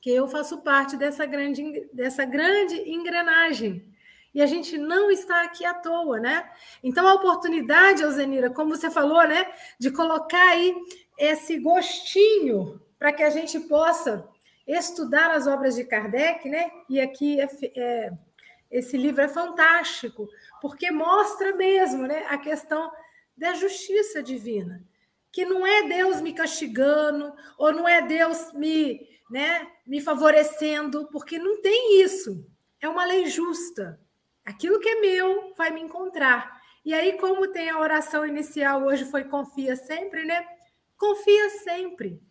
Que eu faço parte dessa grande, dessa grande engrenagem. E a gente não está aqui à toa, né? Então, a oportunidade, Alzenira, como você falou, né? De colocar aí esse gostinho para que a gente possa estudar as obras de Kardec, né? E aqui é, é, esse livro é fantástico, porque mostra mesmo né, a questão da justiça divina, que não é Deus me castigando, ou não é Deus me, né, me favorecendo, porque não tem isso. É uma lei justa. Aquilo que é meu vai me encontrar. E aí, como tem a oração inicial hoje foi confia sempre, né? Confia sempre.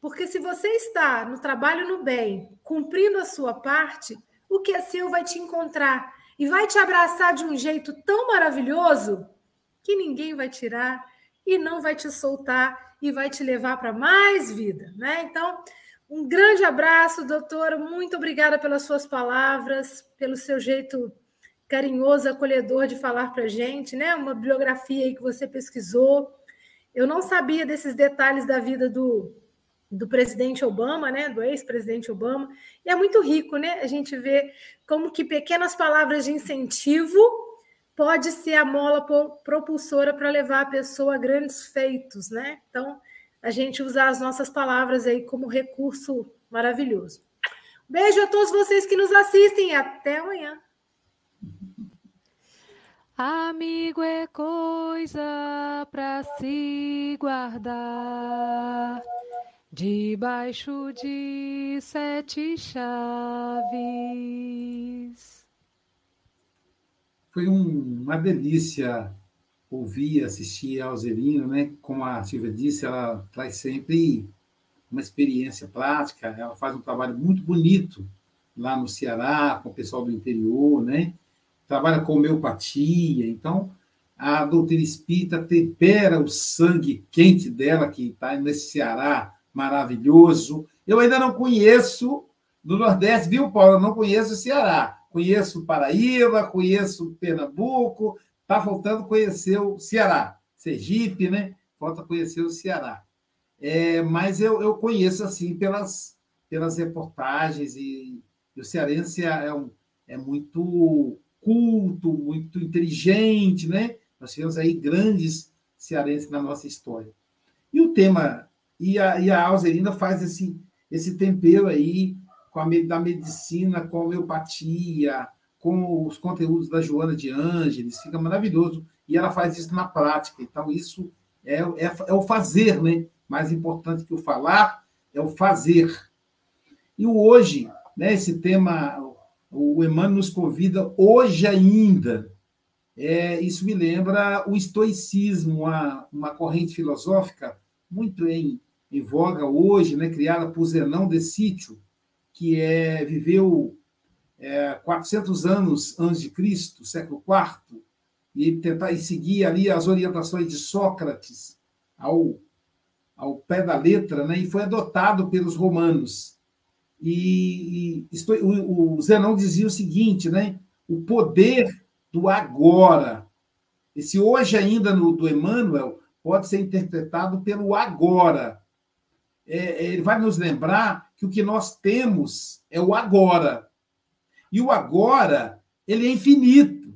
Porque se você está no trabalho no bem, cumprindo a sua parte, o que é seu vai te encontrar e vai te abraçar de um jeito tão maravilhoso que ninguém vai tirar e não vai te soltar e vai te levar para mais vida, né? Então, um grande abraço, doutora. Muito obrigada pelas suas palavras, pelo seu jeito carinhoso, acolhedor de falar para a gente, né? Uma bibliografia aí que você pesquisou. Eu não sabia desses detalhes da vida do, do presidente Obama, né, do ex-presidente Obama, e é muito rico, né, a gente vê como que pequenas palavras de incentivo pode ser a mola propulsora para levar a pessoa a grandes feitos, né? Então, a gente usar as nossas palavras aí como recurso maravilhoso. Beijo a todos vocês que nos assistem. Até amanhã. Amigo é coisa para se guardar debaixo de sete chaves. Foi um, uma delícia ouvir, assistir a Alzerina, né? Como a Silvia disse, ela traz sempre uma experiência prática, ela faz um trabalho muito bonito lá no Ceará, com o pessoal do interior, né? Trabalha com homeopatia, então a doutrina espírita tempera o sangue quente dela, que está nesse Ceará maravilhoso. Eu ainda não conheço do Nordeste, viu, Paulo? Eu não conheço o Ceará. Conheço Paraíba, conheço Pernambuco, Está faltando conhecer o Ceará, Sergipe, né? Falta conhecer o Ceará. É, mas eu, eu conheço assim pelas, pelas reportagens e, e o cearense é, é, um, é muito culto, muito inteligente, né? Nós tivemos aí grandes cearenses na nossa história. E o tema, e a, e a Alzerina faz esse, esse tempero aí com a da medicina, com a homeopatia, com os conteúdos da Joana de Ângeles, fica maravilhoso. E ela faz isso na prática. Então, isso é, é, é o fazer, né? Mais importante que o falar é o fazer. E o hoje, né, esse tema, o Emmanuel nos convida hoje ainda. É, isso me lembra o estoicismo, uma, uma corrente filosófica muito em, em voga hoje, né, criada por Zenão de Sítio, que é, viveu é, 400 anos antes de Cristo, século IV, e tentar e seguir ali as orientações de Sócrates ao, ao pé da letra, né? e foi adotado pelos romanos. E, e o, o Zenão dizia o seguinte, né? o poder do agora. Esse hoje ainda no, do Emmanuel pode ser interpretado pelo agora. É, ele vai nos lembrar que o que nós temos é o agora. E o agora, ele é infinito.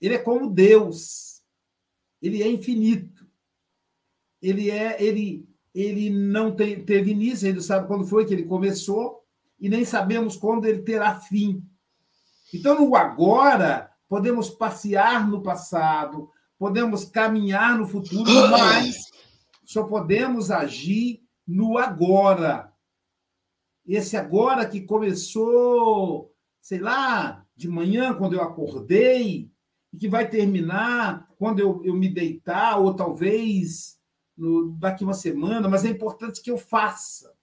Ele é como Deus. Ele é infinito. Ele é ele ele não tem, teve início, ele sabe quando foi que ele começou e nem sabemos quando ele terá fim. Então, no agora, podemos passear no passado, podemos caminhar no futuro, mas só podemos agir no agora. Esse agora que começou sei lá, de manhã, quando eu acordei, e que vai terminar quando eu, eu me deitar, ou talvez no, daqui uma semana, mas é importante que eu faça.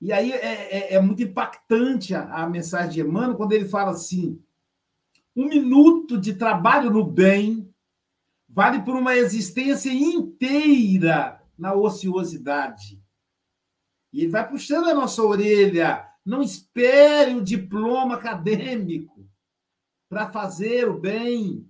E aí é, é, é muito impactante a, a mensagem de Emmanuel quando ele fala assim: um minuto de trabalho no bem vale por uma existência inteira na ociosidade. E ele vai puxando a nossa orelha não espere o diploma acadêmico para fazer o bem.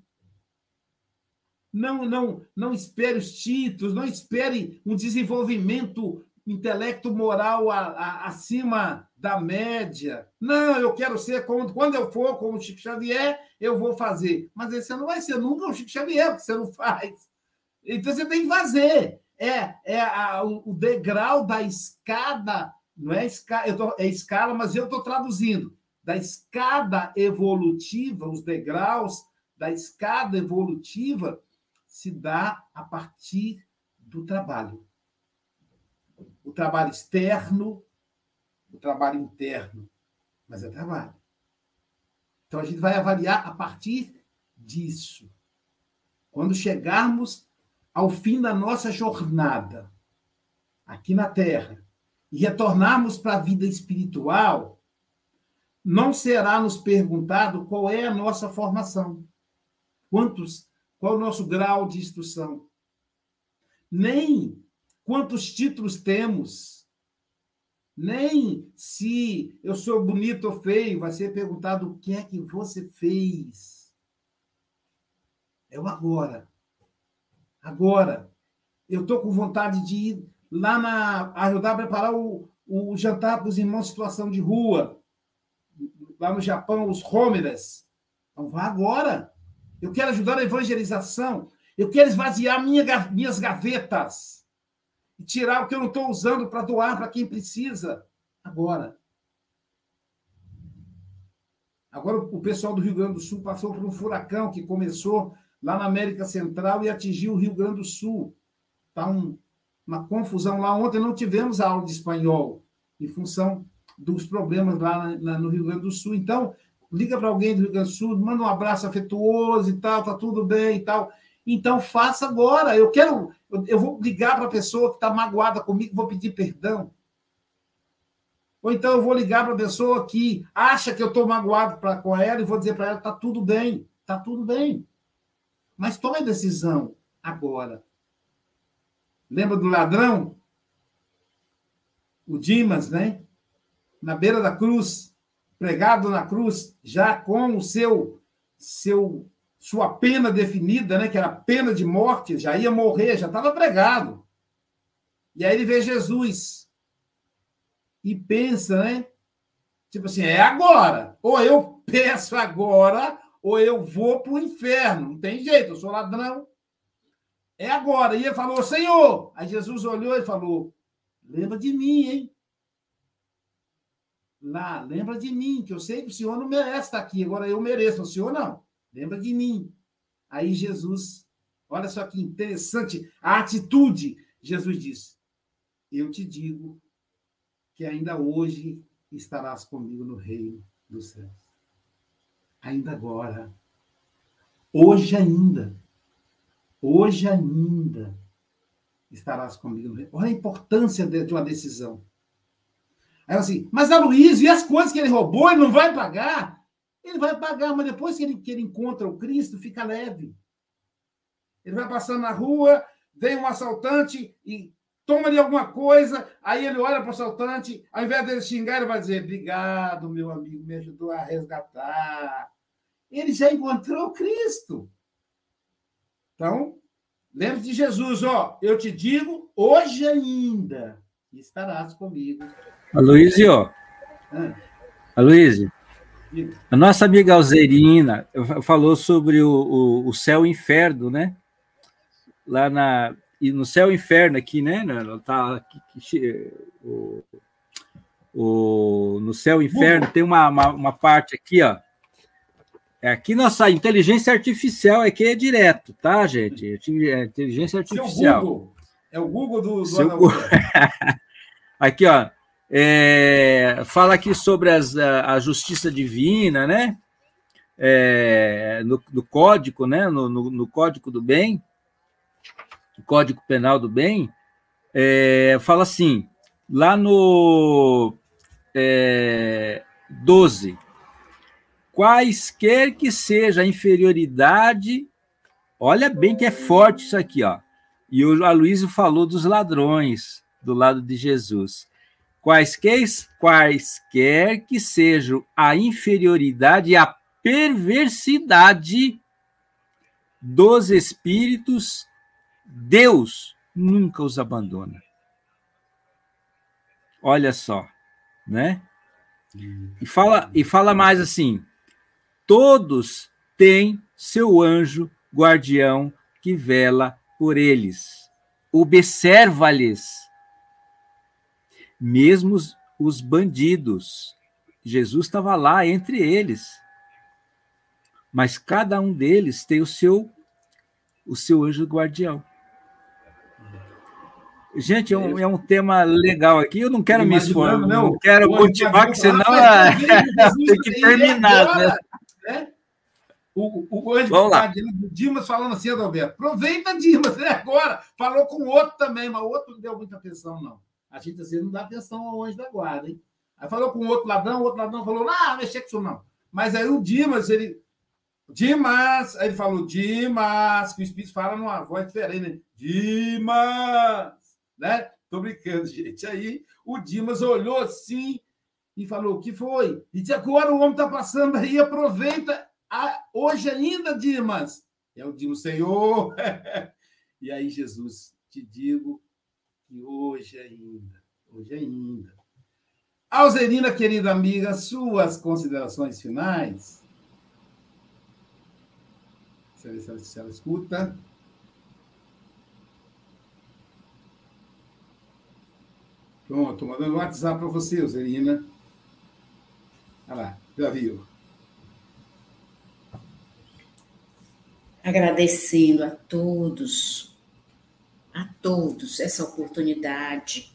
Não, não, não espere os títulos, não espere um desenvolvimento intelecto moral a, a, acima da média. Não, eu quero ser como quando eu for como Chico Xavier, eu vou fazer. Mas você não vai ser nunca o Chico Xavier, porque você não faz. Então você tem que fazer. É, é a, o degrau da escada não é escala, tô, é escala, mas eu estou traduzindo. Da escada evolutiva, os degraus da escada evolutiva se dá a partir do trabalho. O trabalho externo, o trabalho interno, mas é trabalho. Então a gente vai avaliar a partir disso. Quando chegarmos ao fim da nossa jornada aqui na Terra, e retornarmos para a vida espiritual, não será nos perguntado qual é a nossa formação, quantos, qual o nosso grau de instrução, nem quantos títulos temos, nem se eu sou bonito ou feio, vai ser perguntado o que é que você fez. É o agora. Agora. Eu estou com vontade de ir lá na ajudar a preparar o, o jantar para os irmãos em situação de rua, lá no Japão, os Homeras. Então vá agora. Eu quero ajudar na evangelização. Eu quero esvaziar minha, minhas gavetas tirar o que eu não estou usando para doar para quem precisa agora. Agora, o pessoal do Rio Grande do Sul passou por um furacão que começou lá na América Central e atingiu o Rio Grande do Sul. Está um, uma confusão lá. Ontem não tivemos aula de espanhol, em função dos problemas lá na, na, no Rio Grande do Sul. Então, liga para alguém do Rio Grande do Sul, manda um abraço afetuoso e tal, tá tudo bem e tal. Então, faça agora. Eu quero, eu, vou ligar para a pessoa que está magoada comigo, vou pedir perdão. Ou então eu vou ligar para a pessoa que acha que eu estou magoado pra, com ela e vou dizer para ela: está tudo bem, está tudo bem. Mas tome a decisão agora. Lembra do ladrão? O Dimas, né? Na beira da cruz, pregado na cruz, já com o seu, seu sua pena definida, né? Que era pena de morte, já ia morrer, já estava pregado. E aí ele vê Jesus e pensa, né? Tipo assim, é agora. Ou eu peço agora, ou eu vou para o inferno. Não tem jeito, eu sou ladrão. É agora. E ele falou, Senhor. Aí Jesus olhou e falou: Lembra de mim, hein? Lá, lembra de mim, que eu sei que o senhor não merece estar aqui, agora eu mereço, o senhor não. Lembra de mim. Aí Jesus, olha só que interessante a atitude. Jesus diz: Eu te digo que ainda hoje estarás comigo no reino dos céus ainda agora. Hoje ainda. Hoje ainda estarás comigo. Olha a importância de uma decisão. Aí assim, mas a Luiz, e as coisas que ele roubou, ele não vai pagar? Ele vai pagar, mas depois que ele, que ele encontra o Cristo, fica leve. Ele vai passando na rua, vem um assaltante e toma-lhe alguma coisa, aí ele olha para o assaltante, ao invés dele xingar, ele vai dizer: Obrigado, meu amigo, me ajudou a resgatar. Ele já encontrou Cristo. Então, lembre de Jesus, ó, eu te digo, hoje ainda estarás comigo. Aloysio, ah. Aloysio, a nossa amiga Alzerina falou sobre o, o, o céu e o inferno, né? Lá na, e no céu e inferno aqui, né? Tá aqui, o, o, no céu e inferno tem uma, uma, uma, parte aqui, ó. É aqui nossa inteligência artificial aqui é direto, tá, gente? É inteligência artificial. É o Google do, do Google. aqui, ó. É, fala aqui sobre as, a, a justiça divina, né? É, no, no, código, né? No, no, no código do bem. Código Penal do Bem, é, fala assim, lá no é, 12, quaisquer que seja a inferioridade, olha bem que é forte isso aqui, ó. E o Aloysio falou dos ladrões do lado de Jesus. Quaisquer, quaisquer que sejam a inferioridade e a perversidade dos espíritos Deus nunca os abandona. Olha só, né? E fala, e fala mais assim: todos têm seu anjo guardião que vela por eles, observa-lhes, mesmo os bandidos. Jesus estava lá entre eles. Mas cada um deles tem o seu o seu anjo guardião. Gente, é um, é um tema legal aqui. Eu não quero me esforçar, não, não quero motivar, que senão é, tem que terminar. Né? né? O, o, o Vamos lá. Dimas falando assim, Adalberto. Aproveita, Dimas, né? agora. Falou com o outro também, mas o outro não deu muita atenção, não. A gente assim, não dá atenção ao anjo da guarda, hein? Aí falou com outro ladrão, o outro ladrão falou, não, mexer com isso não. Mas aí o Dimas, ele. Dimas! Aí ele falou, Dimas, que o Espírito fala numa voz diferente, né? Dimas! né? Tô brincando, gente. Aí o Dimas olhou assim e falou: O que foi? E disse: Agora o homem está passando aí, aproveita. Ah, hoje ainda, Dimas. É o Dimas, Senhor. e aí, Jesus, te digo que hoje ainda, hoje ainda. Alzerina, querida amiga, suas considerações finais. Deixa eu se ela, se ela escuta. Pronto, estou mandando um WhatsApp para você, Zerina. Olha lá, já viu. Agradecendo a todos, a todos essa oportunidade.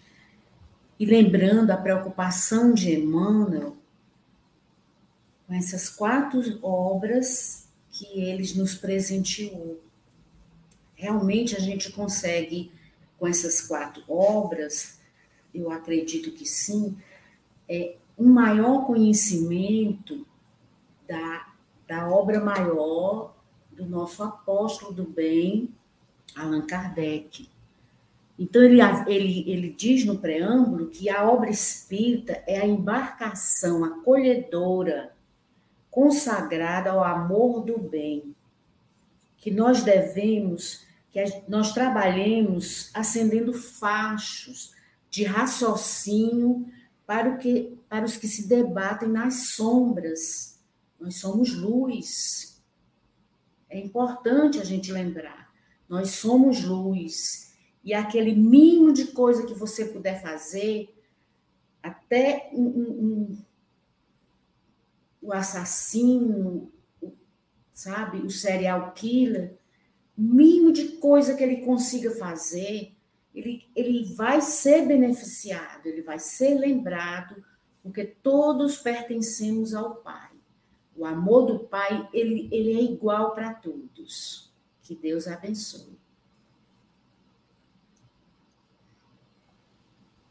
E lembrando a preocupação de Emmanuel com essas quatro obras que eles nos presenteou. Realmente a gente consegue, com essas quatro obras, eu acredito que sim, é um maior conhecimento da, da obra maior do nosso apóstolo do bem, Allan Kardec. Então, ele, ele, ele diz no preâmbulo que a obra espírita é a embarcação acolhedora, consagrada ao amor do bem, que nós devemos, que nós trabalhemos acendendo fachos de raciocínio para, o que, para os que se debatem nas sombras. Nós somos luz. É importante a gente lembrar. Nós somos luz. E aquele mínimo de coisa que você puder fazer, até um, um, um, o assassino, sabe, o serial killer, o mínimo de coisa que ele consiga fazer, ele, ele vai ser beneficiado, ele vai ser lembrado, porque todos pertencemos ao Pai. O amor do Pai, ele, ele é igual para todos. Que Deus abençoe.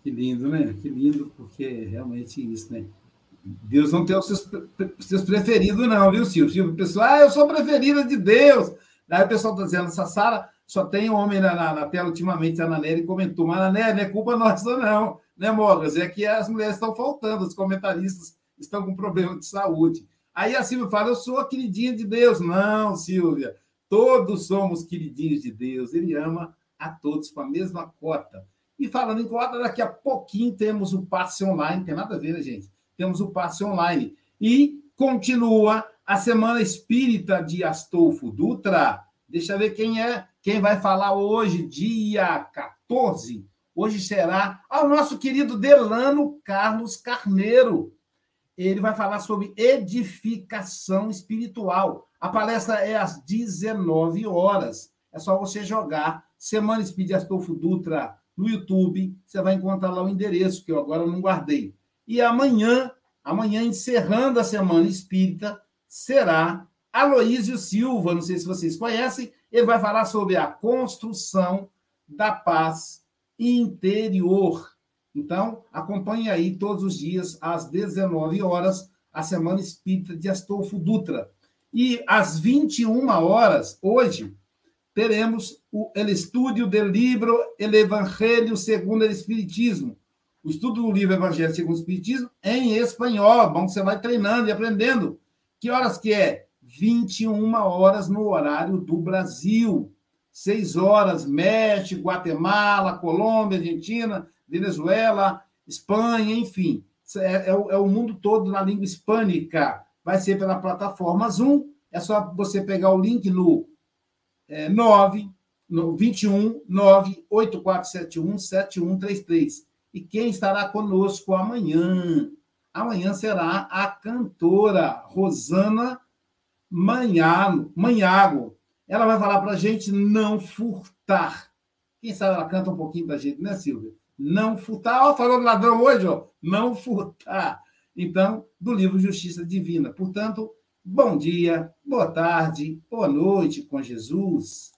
Que lindo, né? Que lindo, porque é realmente isso, né? Deus não tem os seus, seus preferidos, não, viu, Silvio? O pessoal, ah, eu sou preferida de Deus. Aí o pessoal está dizendo, essa Sara só tem homem na, na, na, tela ultimamente, a Nanelli comentou, mas Nanelli, não é culpa nossa, não, né, Mogas? É que as mulheres estão faltando, os comentaristas estão com problema de saúde. Aí a Silvia fala, eu sou a queridinha de Deus. Não, Silvia, todos somos queridinhos de Deus. Ele ama a todos com a mesma cota. E falando em cota, daqui a pouquinho temos o passe online, tem nada a ver, né, gente? Temos o passe online. E continua a Semana Espírita de Astolfo Dutra. Deixa eu ver quem é quem vai falar hoje, dia 14, hoje será o nosso querido Delano Carlos Carneiro. Ele vai falar sobre edificação espiritual. A palestra é às 19 horas. É só você jogar Semana Espírita Astolfo Dutra no YouTube, você vai encontrar lá o endereço, que eu agora não guardei. E amanhã, amanhã, encerrando a Semana Espírita, será Aloísio Silva, não sei se vocês conhecem, ele vai falar sobre a construção da paz interior. Então, acompanhe aí todos os dias, às 19 horas, a Semana Espírita de Astolfo Dutra. E às 21 horas, hoje, teremos o el estúdio do livro El Evangelho segundo o Espiritismo. O estudo do livro Evangelho segundo o Espiritismo em espanhol. Bom, você vai treinando e aprendendo. Que horas que é? 21 horas no horário do Brasil. 6 horas, México, Guatemala, Colômbia, Argentina, Venezuela, Espanha, enfim. É, é, é o mundo todo na língua hispânica. Vai ser pela plataforma Zoom. É só você pegar o link no é, 9, no 21 98471 7133. E quem estará conosco amanhã? Amanhã será a cantora Rosana Manhago, Manhago. Ela vai falar para a gente não furtar. Quem sabe ela canta um pouquinho para a gente, né, Silvia? Não furtar. Ó, falou do ladrão hoje, ó. Não furtar. Então, do livro Justiça Divina. Portanto, bom dia, boa tarde, boa noite com Jesus.